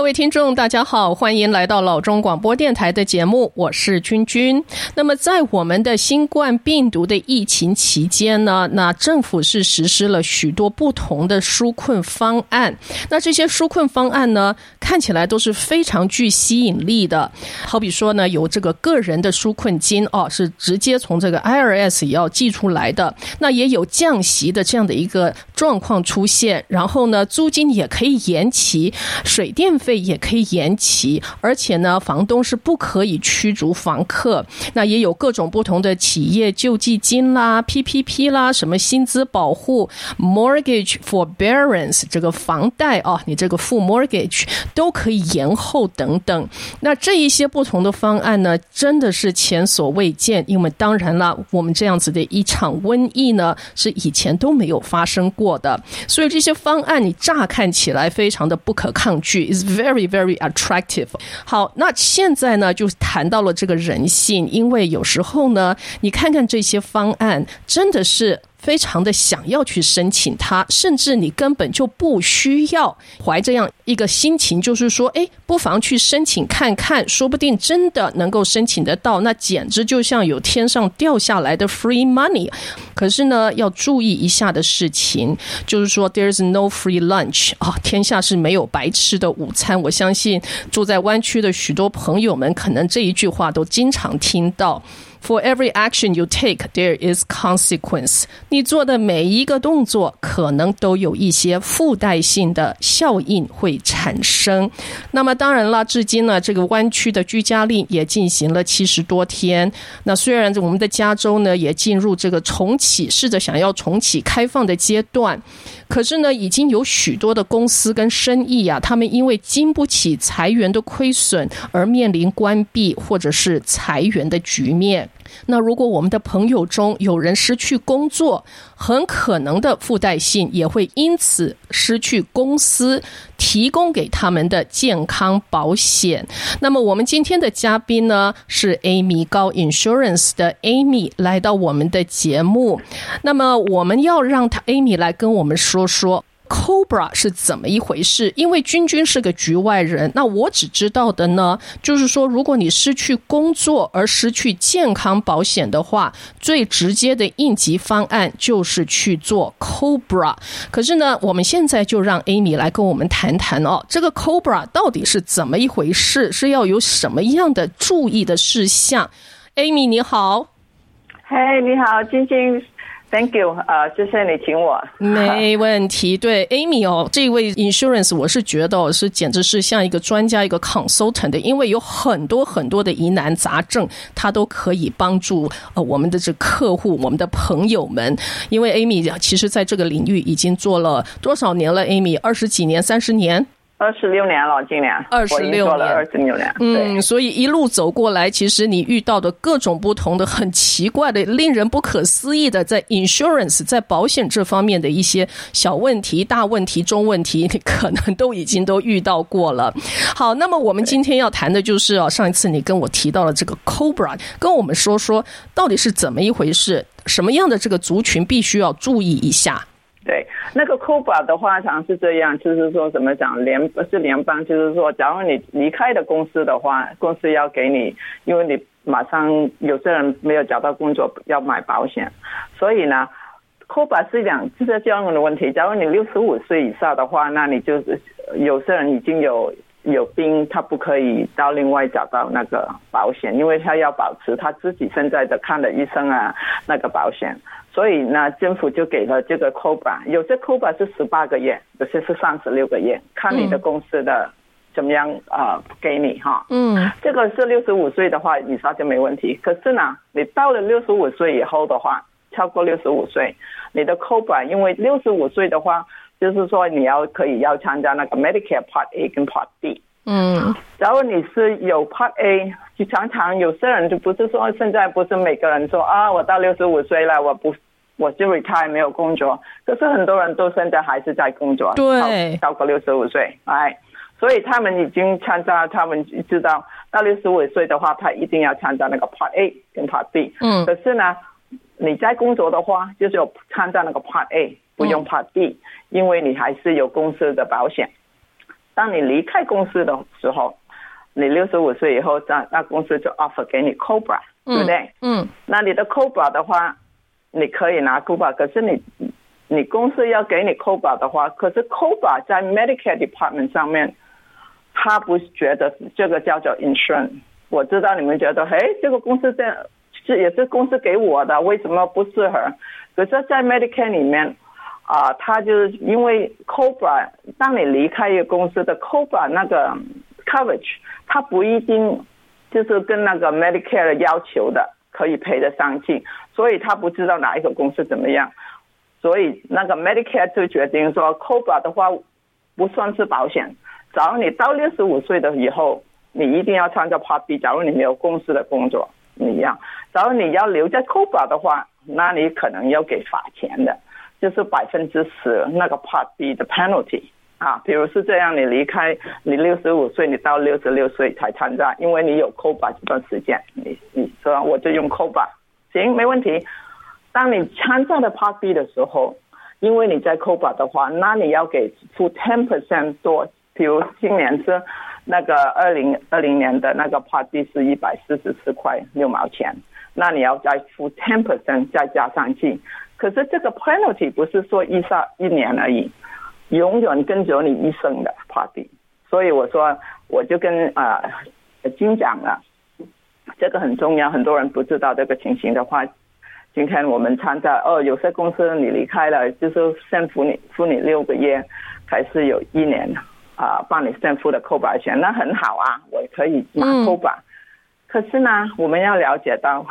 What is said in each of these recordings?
各位听众，大家好，欢迎来到老中广播电台的节目，我是君君。那么，在我们的新冠病毒的疫情期间呢，那政府是实施了许多不同的纾困方案。那这些纾困方案呢，看起来都是非常具吸引力的。好比说呢，有这个个人的纾困金哦，是直接从这个 IRS 也要寄出来的。那也有降息的这样的一个状况出现，然后呢，租金也可以延期，水电费也可以延期，而且呢，房东是不可以驱逐房客。那也有各种不同的企业救济金啦、PPP 啦、什么薪资保护、Mortgage Forbearance 这个房贷啊，你这个付 Mortgage 都可以延后等等。那这一些不同的方案呢，真的是前所未见。因为当然了，我们这样子的一场瘟疫呢，是以前都没有发生过的。所以这些方案你乍看起来非常的不可抗拒 very very attractive。好，那现在呢，就谈到了这个人性，因为有时候呢，你看看这些方案，真的是。非常的想要去申请它，甚至你根本就不需要怀这样一个心情，就是说，哎，不妨去申请看看，说不定真的能够申请得到，那简直就像有天上掉下来的 free money。可是呢，要注意一下的事情，就是说，there's no free lunch 啊，天下是没有白吃的午餐。我相信住在湾区的许多朋友们，可能这一句话都经常听到。For every action you take, there is consequence. 你做的每一个动作，可能都有一些附带性的效应会产生。那么当然了，至今呢，这个湾区的居家令也进行了七十多天。那虽然我们的加州呢，也进入这个重启，试着想要重启开放的阶段，可是呢，已经有许多的公司跟生意啊，他们因为经不起裁员的亏损，而面临关闭或者是裁员的局面。那如果我们的朋友中有人失去工作，很可能的附带性也会因此失去公司提供给他们的健康保险。那么我们今天的嘉宾呢，是 Amy 高 Insurance 的 Amy 来到我们的节目。那么我们要让他 Amy 来跟我们说说。Cobra 是怎么一回事？因为君君是个局外人，那我只知道的呢，就是说，如果你失去工作而失去健康保险的话，最直接的应急方案就是去做 Cobra。可是呢，我们现在就让 Amy 来跟我们谈谈哦，这个 Cobra 到底是怎么一回事？是要有什么样的注意的事项？Amy 你好，嘿你好，君君。Thank you，呃，谢谢你请我。没问题。对，Amy 哦，这位 Insurance 我是觉得是简直是像一个专家，一个 consultant 的，因为有很多很多的疑难杂症，他都可以帮助呃我们的这客户、我们的朋友们。因为 Amy 其实在这个领域已经做了多少年了？Amy 二十几年、三十年。二十六年了，今年二十六年，二十六年，嗯，所以一路走过来，其实你遇到的各种不同的、很奇怪的、令人不可思议的，在 insurance 在保险这方面的一些小问题、大问题、中问题，你可能都已经都遇到过了。好，那么我们今天要谈的就是哦，上一次你跟我提到了这个 Cobra，跟我们说说到底是怎么一回事，什么样的这个族群必须要注意一下。对，那个 COBRA 的话，常是这样，就是说怎么讲，联是联邦，就是说，假如你离开的公司的话，公司要给你，因为你马上有些人没有找到工作，要买保险，所以呢，COBA 是讲就是这样的问题。假如你六十五岁以上的话，那你就是有些人已经有有病，他不可以到另外找到那个保险，因为他要保持他自己现在的看的医生啊那个保险。所以呢，政府就给了这个 COBRA，有些 COBRA 是十八个月，有些是三十六个月，看你的公司的怎么样啊、呃，给你哈。嗯，这个是六十五岁的话，以上就没问题。可是呢，你到了六十五岁以后的话，超过六十五岁，你的 COBRA，因为六十五岁的话，就是说你要可以要参加那个 Medicare Part A 跟 Part B。嗯，假如你是有 Part A，就常常有些人就不是说现在不是每个人说啊，我到六十五岁了，我不我就 retire 没有工作，可是很多人都现在还是在工作，对，超过六十五岁，哎，所以他们已经参加，他们知道到六十五岁的话，他一定要参加那个 Part A 跟 Part B。嗯，可是呢，你在工作的话，就是有参加那个 Part A，不用 Part B，嗯，因为你还是有公司的保险。当你离开公司的时候，你六十五岁以后，那那公司就 offer 给你 COBRA，对不对？嗯。那你的 COBRA 的话，你可以拿 COBRA，可是你你公司要给你 COBRA 的话，可是 COBRA 在 Medicare Department 上面，他不觉得这个叫做 insurance。我知道你们觉得，哎，这个公司这是也是公司给我的，为什么不适合？可是，在 Medicare 里面。啊，他就是因为 COBRA，当你离开一个公司的 COBRA 那个 coverage，他不一定就是跟那个 Medicare 要求的可以赔得上去，所以他不知道哪一个公司怎么样，所以那个 Medicare 就决定说 COBRA 的话不算是保险，假如你到六十五岁的以后，你一定要参加 Part B，假如你没有公司的工作，你一样，假如你要留在 COBRA 的话，那你可能要给罚钱的。就是百分之十那个 Part B 的 penalty 啊，比如是这样，你离开你六十五岁，你到六十六岁才参加，因为你有 COBRA 这段时间，你你说我就用 COBRA，行，没问题。当你参加的 Part B 的时候，因为你在 COBRA 的话，那你要给付 ten percent 多，比如今年是那个二零二零年的那个 Part B 是一百四十四块六毛钱，那你要再付 ten percent 再加上去。可是这个 penalty 不是说一上一年而已，永远跟着你一生的 party。所以我说，我就跟啊金讲了，这个很重要，很多人不知道这个情形的话，今天我们参加哦，有些公司你离开了，就是先付你付你六个月，还是有一年啊，帮你先付的 COBRA 钱，那很好啊，我可以拿 COBRA。嗯、可是呢，我们要了解到。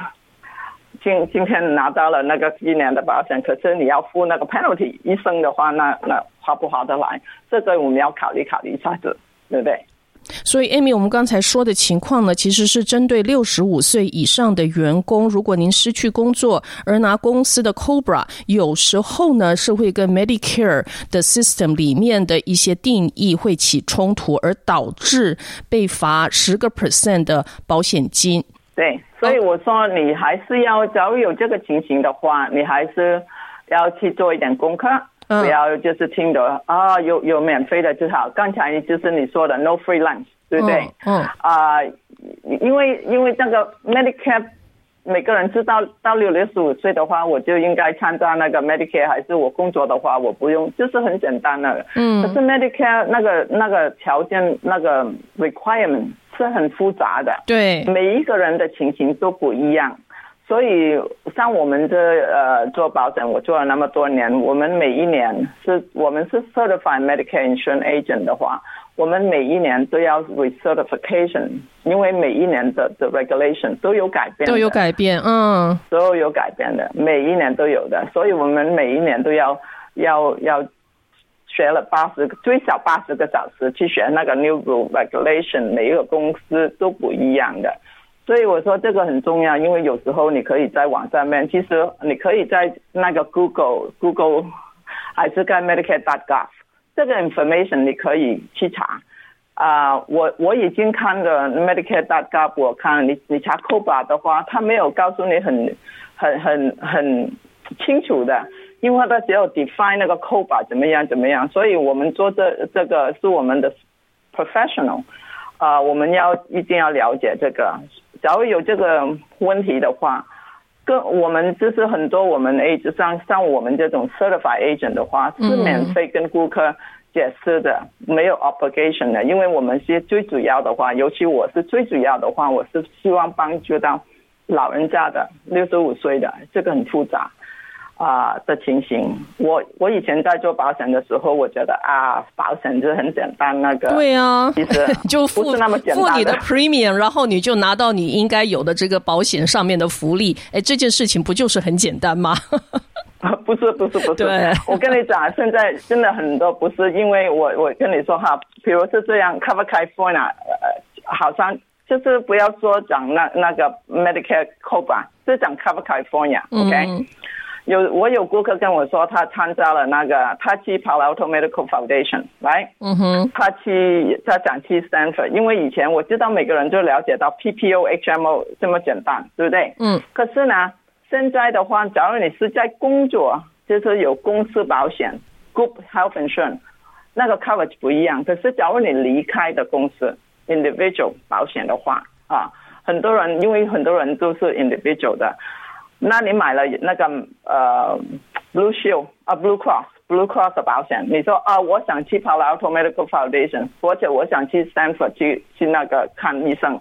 今今天拿到了那个一年的保险，可是你要付那个 penalty，一生的话，那那划不划得来？这个我们要考虑考虑一下子，对不对？所以，Amy，我们刚才说的情况呢，其实是针对六十五岁以上的员工，如果您失去工作而拿公司的 COBRA，有时候呢是会跟 Medicare 的 system 里面的一些定义会起冲突，而导致被罚十个 percent 的保险金。对。所以我说，你还是要，假如有这个情形的话，你还是要去做一点功课，不要就是听的啊，有有免费的就好。刚才就是你说的 no free lunch，对不对？嗯。啊，因为因为那个 Medicare，每个人知道到六六十五岁的话，我就应该参加那个 Medicare，还是我工作的话，我不用，就是很简单的。嗯。可是 Medicare 那个那个条件那个 requirement。是很复杂的，对，每一个人的情形都不一样，所以像我们这呃做保险，我做了那么多年，我们每一年是我们是 certified Medicare insurance agent 的话，我们每一年都要 recertification，因为每一年的的 regulation 都有改变，都有改变，嗯，都有改变的，每一年都有的，所以我们每一年都要要要。学了八十个，最少八十个小时去学那个 new rule regulation，每一个公司都不一样的，所以我说这个很重要，因为有时候你可以在网上面，其实你可以在那个 Google Google 还是在 Medicare.gov 这个 information 你可以去查啊、我我已经看了 Medicare.gov，我看你你查 COBA 的话，他没有告诉你很很很很清楚的。因为他只有 define 那个 COBA 怎么样怎么样，所以我们做这这个是我们的 professional，啊、我们要一定要了解这个。假如有这个问题的话，跟我们就是很多我们 agent 像像我们这种 certified agent 的话，是免费跟顾客解释的，没有 obligation 的。因为我们是最主要的话，尤其我是最主要的话，我是希望帮助到老人家的六十五岁的，这个很复杂。啊、呃、的情形，我我以前在做保险的时候，我觉得啊，保险就很简单，那个对啊，其实 就付那么简单付你的 premium，然后你就拿到你应该有的这个保险上面的福利，哎，这件事情不就是很简单吗？不是不是不是，对我跟你讲，现在真的很多不是，因为我我跟你说哈，比如是这样，Cover California，呃，好像就是不要说讲那那个 Medicare COBRA，就讲 Cover California，OK。Okay? 嗯有我有顾客跟我说，他参加了那个，他去 Palo Alto Medical Foundation，来，嗯哼，他去他想去 Stanford，因为以前我知道每个人就了解到 PPO HMO 这么简单，对不对？嗯。可是呢，现在的话，假如你是在工作，就是有公司保险 Group Health Insurance，那个 coverage 不一样。可是假如你离开的公司 individual 保险的话啊，很多人因为很多人都是 individual 的，那你买了那个呃 Blue Shield 啊 Blue Cross Blue Cross 的保险，你说啊我想去 Palo Alto Medical Foundation，或者我想去 Stanford 去去那个看医生，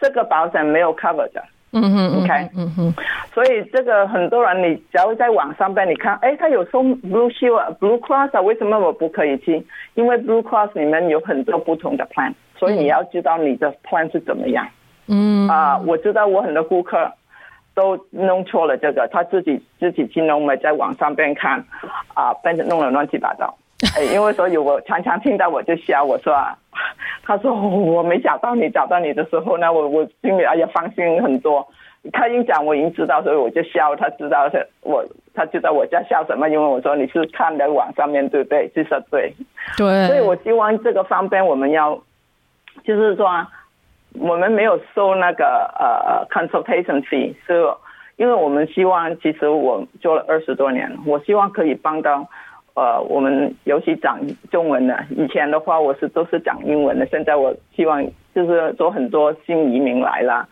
这个保险没有 cover 的。嗯哼，OK，嗯哼，所以这个很多人，你只要在网上边你看，哎，他有送 Blue Shield、Blue Cross 啊，为什么我不可以去？因为 Blue Cross 里面有很多不同的 plan，所以你要知道你的 plan 是怎么样。嗯啊，我知道我很多顾客都弄错了这个，他自己自己去弄没在网上边看，啊，变成弄了乱七八糟。哎，因为所以我常常听到我就笑，我说啊。他说我没找到你，找到你的时候呢，我我心里哎呀放心很多。他已经讲我已经知道，所以我就笑。他知道是我，他知道我在笑什么，因为我说你是看的网上面对不对？就是对，对。所以我希望这个方面我们要，就是说我们没有收那个呃 consultation fee，是因为我们希望其实我做了二十多年，我希望可以帮到。呃，我们尤其讲中文的，以前的话我是都是讲英文的，现在我希望就是说很多新移民来了，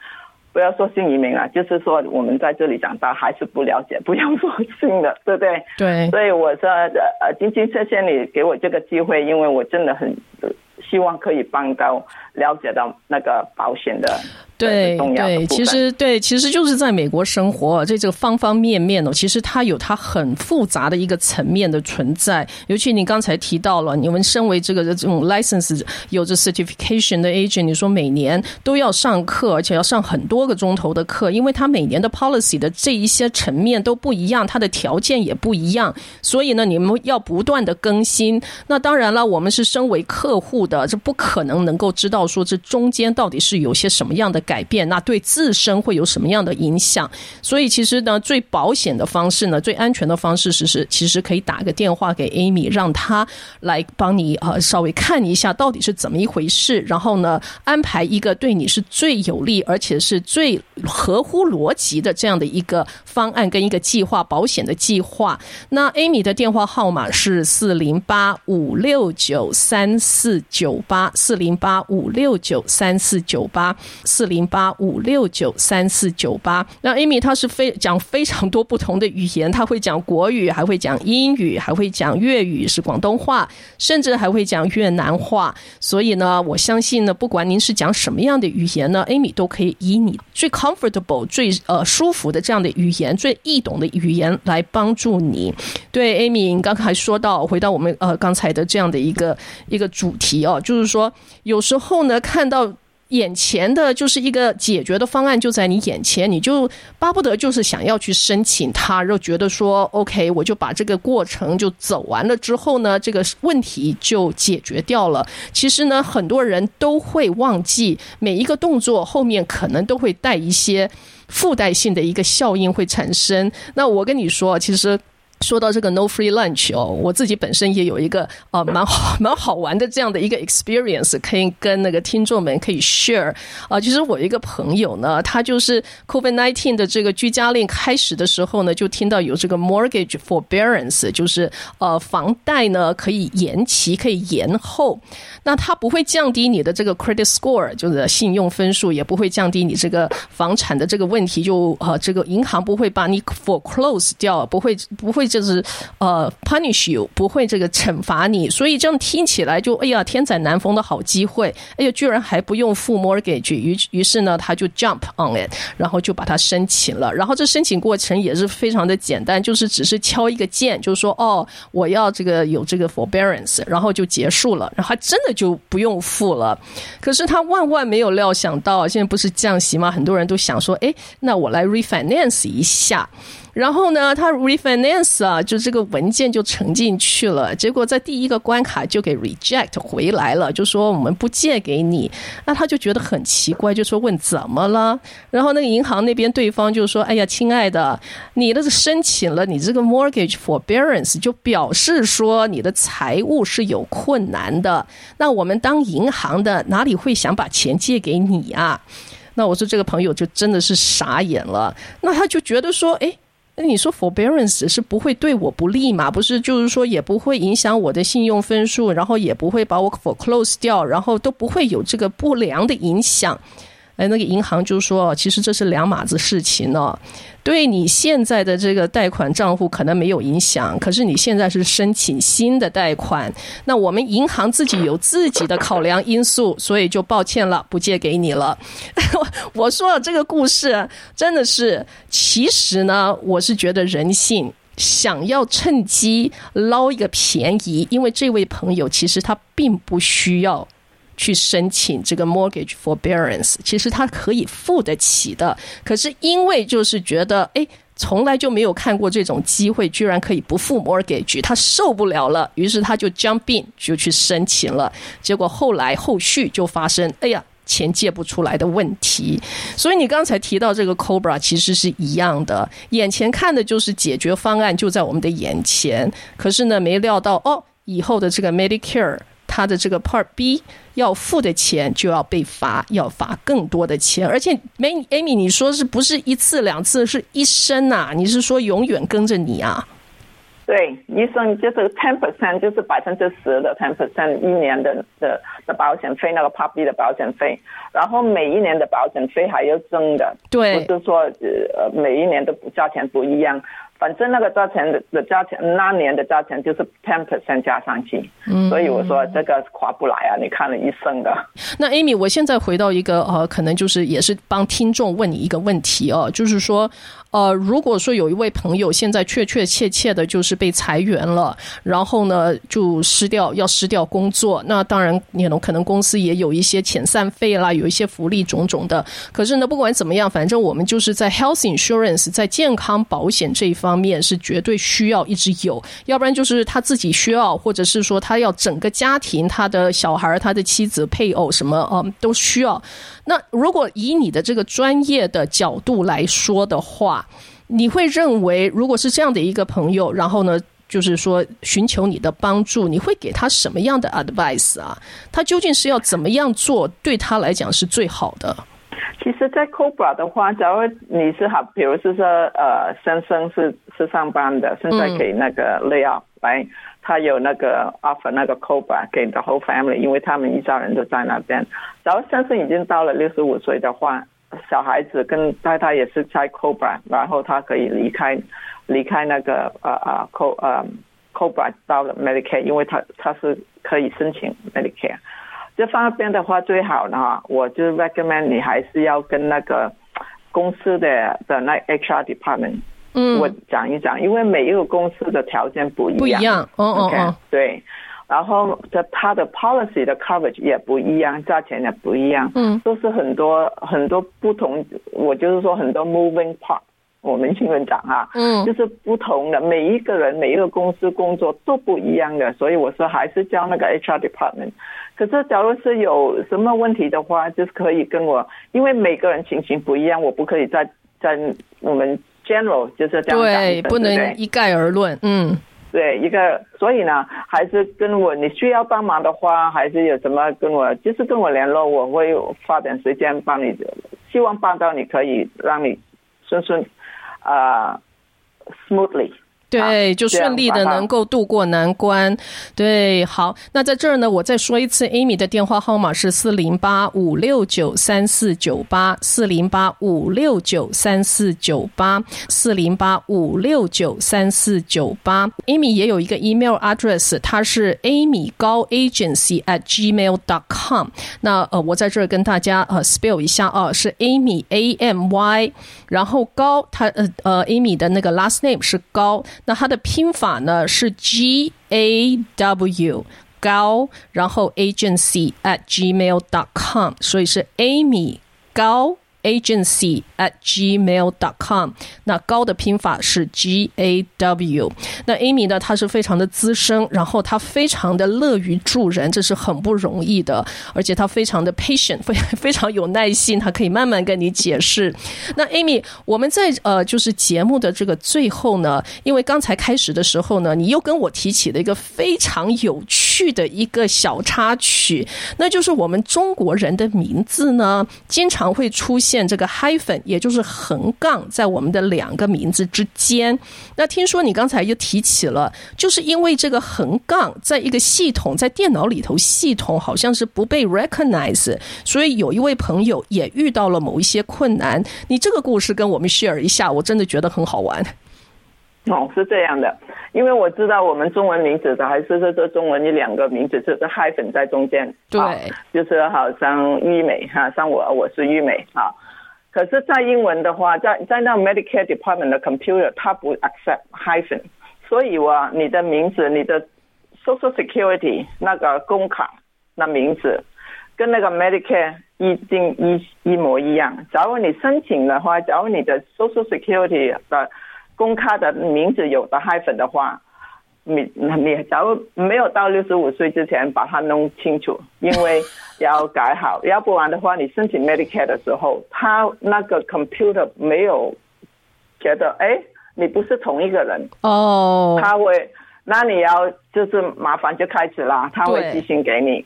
不要说新移民了，就是说我们在这里长大还是不了解，不要说新的，对不对？对。所以我说呃，今天谢谢你给我这个机会，因为我真的很希望可以帮到了解到那个保险的。对对，其实对，其实就是在美国生活，这这个方方面面哦，其实它有它很复杂的一个层面的存在。尤其你刚才提到了，你们身为这个这种 license 有着 certification 的 agent，你说每年都要上课，而且要上很多个钟头的课，因为它每年的 policy 的这一些层面都不一样，它的条件也不一样，所以呢，你们要不断的更新。那当然了，我们是身为客户的，的这不可能能够知道说这中间到底是有些什么样的改。变，那对自身会有什么样的影响？所以其实呢，最保险的方式呢，最安全的方式是是，其实可以打个电话给 Amy，让她来帮你呃稍微看一下到底是怎么一回事，然后呢，安排一个对你是最有利而且是最合乎逻辑的这样的一个方案跟一个计划，保险的计划。那 Amy 的电话号码是四零八五六九三四九九八四零八五六九三四九八四零。八五六九三四九八。那 Amy 她是非讲非常多不同的语言，她会讲国语，还会讲英语，还会讲粤语，是广东话，甚至还会讲越南话。所以呢，我相信呢，不管您是讲什么样的语言呢，Amy 都可以以你最 comfortable、最呃舒服的这样的语言、最易懂的语言来帮助你。对，Amy，你刚才说到，回到我们呃刚才的这样的一个一个主题哦，就是说有时候呢看到。眼前的就是一个解决的方案就在你眼前，你就巴不得就是想要去申请它，又觉得说 OK，我就把这个过程就走完了之后呢，这个问题就解决掉了。其实呢，很多人都会忘记每一个动作后面可能都会带一些附带性的一个效应会产生。那我跟你说，其实。说到这个 no free lunch 哦，我自己本身也有一个呃蛮好 蛮好玩的这样的一个 experience，可以跟那个听众们可以 share 啊。其实我一个朋友呢，他就是 COVID nineteen 的这个居家令开始的时候呢，就听到有这个 mortgage forbearance，就是呃房贷呢可以延期，可以延后。那它不会降低你的这个 credit score，就是信用分数，也不会降低你这个房产的这个问题，就呃这个银行不会把你 foreclose 掉，不会不会。就是呃，punish you 不会这个惩罚你，所以这样听起来就哎呀，天载难逢的好机会，哎呀，居然还不用付 mortgage，于于是呢，他就 jump on it，然后就把它申请了，然后这申请过程也是非常的简单，就是只是敲一个键，就是说哦，我要这个有这个 forbearance，然后就结束了，然后真的就不用付了。可是他万万没有料想到，现在不是降息吗？很多人都想说，哎，那我来 refinance 一下。然后呢，他 refinance 啊，就这个文件就呈进去了，结果在第一个关卡就给 reject 回来了，就说我们不借给你。那他就觉得很奇怪，就说问怎么了？然后那个银行那边对方就说：“哎呀，亲爱的，你的申请了你这个 mortgage forbearance，就表示说你的财务是有困难的。那我们当银行的哪里会想把钱借给你啊？”那我说这个朋友就真的是傻眼了。那他就觉得说：“哎。”那你说 forbearance 是不会对我不利嘛？不是，就是说也不会影响我的信用分数，然后也不会把我 foreclose 掉，然后都不会有这个不良的影响。哎，那个银行就说，其实这是两码子事情呢。对你现在的这个贷款账户可能没有影响，可是你现在是申请新的贷款，那我们银行自己有自己的考量因素，所以就抱歉了，不借给你了。我说这个故事真的是，其实呢，我是觉得人性想要趁机捞一个便宜，因为这位朋友其实他并不需要。去申请这个 mortgage forbearance，其实他可以付得起的。可是因为就是觉得，哎，从来就没有看过这种机会，居然可以不付 mortgage，他受不了了，于是他就 jump in 就去申请了。结果后来后续就发生，哎呀，钱借不出来的问题。所以你刚才提到这个 Cobra 其实是一样的，眼前看的就是解决方案就在我们的眼前，可是呢，没料到哦，以后的这个 Medicare。他的这个 Part B 要付的钱就要被罚，要罚更多的钱，而且没 Amy，你说是不是一次两次，是一生啊？你是说永远跟着你啊？对，医生就是 ten percent，就是百分之十的 ten percent 一年的的的保险费，那个 Part B 的保险费，然后每一年的保险费还要增的，对，不是说呃每一年的价钱不一样。反正那个价钱的的价钱，那年的价钱就是 ten percent 加上去，嗯，所以我说这个划不来啊！你看了一生的。那 Amy，我现在回到一个呃，可能就是也是帮听众问你一个问题哦，就是说。呃，如果说有一位朋友现在确确切切的就是被裁员了，然后呢就失掉要失掉工作，那当然你可能公司也有一些遣散费啦，有一些福利种种的。可是呢，不管怎么样，反正我们就是在 health insurance 在健康保险这一方面是绝对需要一直有，要不然就是他自己需要，或者是说他要整个家庭，他的小孩、他的妻子、配偶什么呃都需要。那如果以你的这个专业的角度来说的话，你会认为，如果是这样的一个朋友，然后呢，就是说寻求你的帮助，你会给他什么样的 advice 啊？他究竟是要怎么样做，对他来讲是最好的？其实，在 Cobra 的话，假如你是好，比如是说，呃，先生是是上班的，现在可以那个 lay off 来。他有那个 offer 那个 COBRA 给 the whole family，因为他们一家人都在那边。假如先生已经到了六十五岁的话，小孩子跟太太也是在 COBRA，然后他可以离开离开那个呃呃 CO 呃 COBRA 到了 Medicare，因为他他是可以申请 Medicare。这方面的话最好的话，我就 recommend 你还是要跟那个公司的的那 HR department。嗯，我讲一讲，因为每一个公司的条件不一样，不一样，哦哦哦，对，然后这它的 policy 的 coverage 也不一样，价钱也不一样，嗯，都是很多很多不同，我就是说很多 moving part，我们新闻讲啊，嗯，就是不同的，每一个人每一个公司工作都不一样的，所以我说还是叫那个 HR department。可是假如是有什么问题的话，就是可以跟我，因为每个人情形不一样，我不可以在在我们。general 就是这样讲，对，不能一概而论。嗯，对，一个，所以呢，还是跟我，你需要帮忙的话，还是有什么跟我，就是跟我联络，我会花点时间帮你，希望帮到你，可以让你顺顺啊、smoothly。对，就顺利的能够度过难关。对，好，那在这儿呢，我再说一次，Amy 的电话号码是四零八五六九三四九八，四零八五六九三四九八，四零八五六九三四九八。Amy 也有一个 email address，它是 Amy 高 agency at gmail dot com。那呃，我在这儿跟大家呃 spell 一下啊，是 Amy A M Y，然后高，它呃呃 Amy 的那个 last name 是高。那它的拼法呢是 G A W 高，然后 agency at gmail dot com，所以是 Amy 高。Agency at gmail dot com，那高的拼法是 G A W。那 Amy 呢，她是非常的资深，然后她非常的乐于助人，这是很不容易的，而且她非常的 patient，非 非常有耐心，她可以慢慢跟你解释。那 Amy，我们在呃，就是节目的这个最后呢，因为刚才开始的时候呢，你又跟我提起了一个非常有趣。趣的一个小插曲，那就是我们中国人的名字呢，经常会出现这个 hyphen，也就是横杠，在我们的两个名字之间。那听说你刚才又提起了，就是因为这个横杠在一个系统，在电脑里头系统好像是不被 recognize，所以有一位朋友也遇到了某一些困难。你这个故事跟我们 share 一下，我真的觉得很好玩。哦，是这样的，因为我知道我们中文名字的还是说这中文一两个名字就是 hyphen 在中间，对，就是好像玉美哈，像我我是玉美啊，可是，在英文的话，在在那 Medicare Department 的 computer，它不 accept hyphen，所以我你的名字，你的 Social Security 那个工卡那名字，跟那个 Medicare 一定一一模一样。假如你申请的话，假如你的 Social Security 的公开的名字有的 hyphen 的话，你你假如没有到六十五岁之前把它弄清楚，因为 要改好，要不然的话，你申请 Medicare 的时候，他那个 computer 没有觉得，哎，你不是同一个人。哦，他会，那你要就是麻烦就开始啦，他会寄信给你，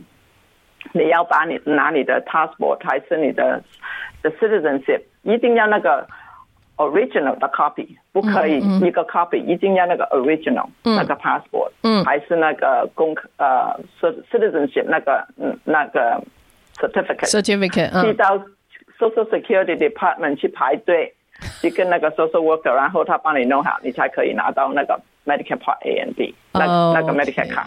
你要把你拿你的 passport 还是你的的 citizenship，一定要那个。Original 的 copy 不可以一个 copy，一定要那个 original 那个 passport，还是那个公呃 citizenship 那个嗯那个 certificate certificate 寄到 social security department 去排队，去跟那个 social worker，然后他帮你弄好，你才可以拿到那个 Medicare Part A and B 那那个 Medicare 卡。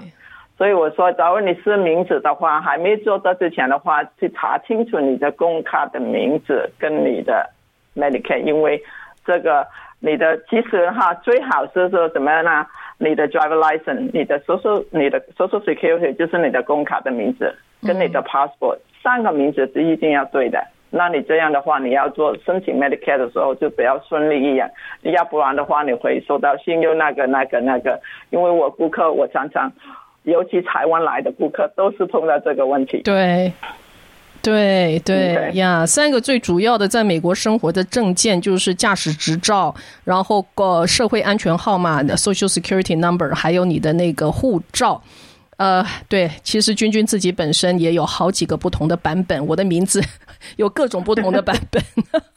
所以我说，假如你是名字的话，还没做到之前的话，去查清楚你的公卡的名字跟你的 Medicare，因为。这个你的其实哈最好是说怎么样呢？你的 driver license，你的 social，你的 social security 就是你的工卡的名字，跟你的 passport 三个名字是一定要对的。那你这样的话，你要做申请 Medicare 的时候就比较顺利一点。要不然的话，你会收到信又那个那个那个。因为我顾客，我常常，尤其台湾来的顾客，都是碰到这个问题。对。对对呀，三个最主要的在美国生活的证件就是驾驶执照，然后个社会安全号码的 Social Security Number，还有你的那个护照。呃，对，其实君君自己本身也有好几个不同的版本，我的名字 有各种不同的版本，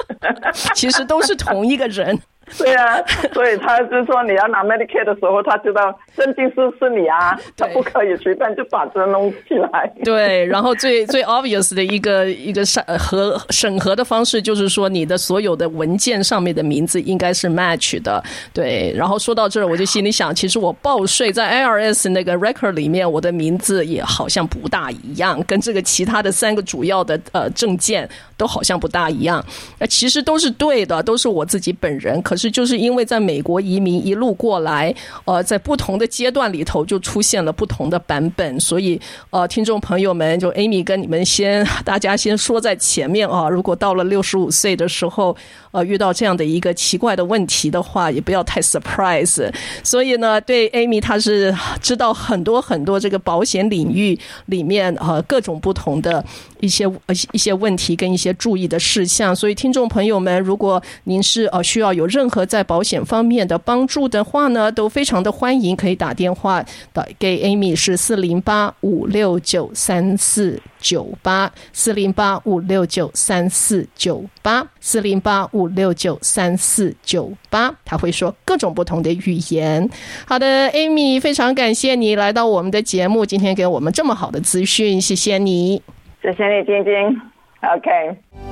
其实都是同一个人。对啊，所以他就说你要拿 Medicare 的时候，他知道证件是是你啊，他不可以随便就把这弄起来。对，然后最最 obvious 的一个一个审核审核的方式，就是说你的所有的文件上面的名字应该是 match 的。对，然后说到这儿，我就心里想，其实我报税在 IRS 那个 record 里面，我的名字也好像不大一样，跟这个其他的三个主要的呃证件都好像不大一样。那其实都是对的，都是我自己本人，可可。是，就是因为在美国移民一路过来，呃，在不同的阶段里头就出现了不同的版本，所以呃，听众朋友们，就 Amy 跟你们先，大家先说在前面啊，如果到了六十五岁的时候，呃，遇到这样的一个奇怪的问题的话，也不要太 surprise。所以呢，对 Amy，她是知道很多很多这个保险领域里面呃各种不同的一些一些问题跟一些注意的事项。所以听众朋友们，如果您是呃需要有任何在保险方面的帮助的话呢，都非常的欢迎，可以打电话打给 Amy，是四零八五六九三四九八四零八五六九三四九八四零八五六九三四九八，他会说各种不同的语言。好的，Amy，非常感谢你来到我们的节目，今天给我们这么好的资讯，谢谢你，谢谢你，晶晶，OK。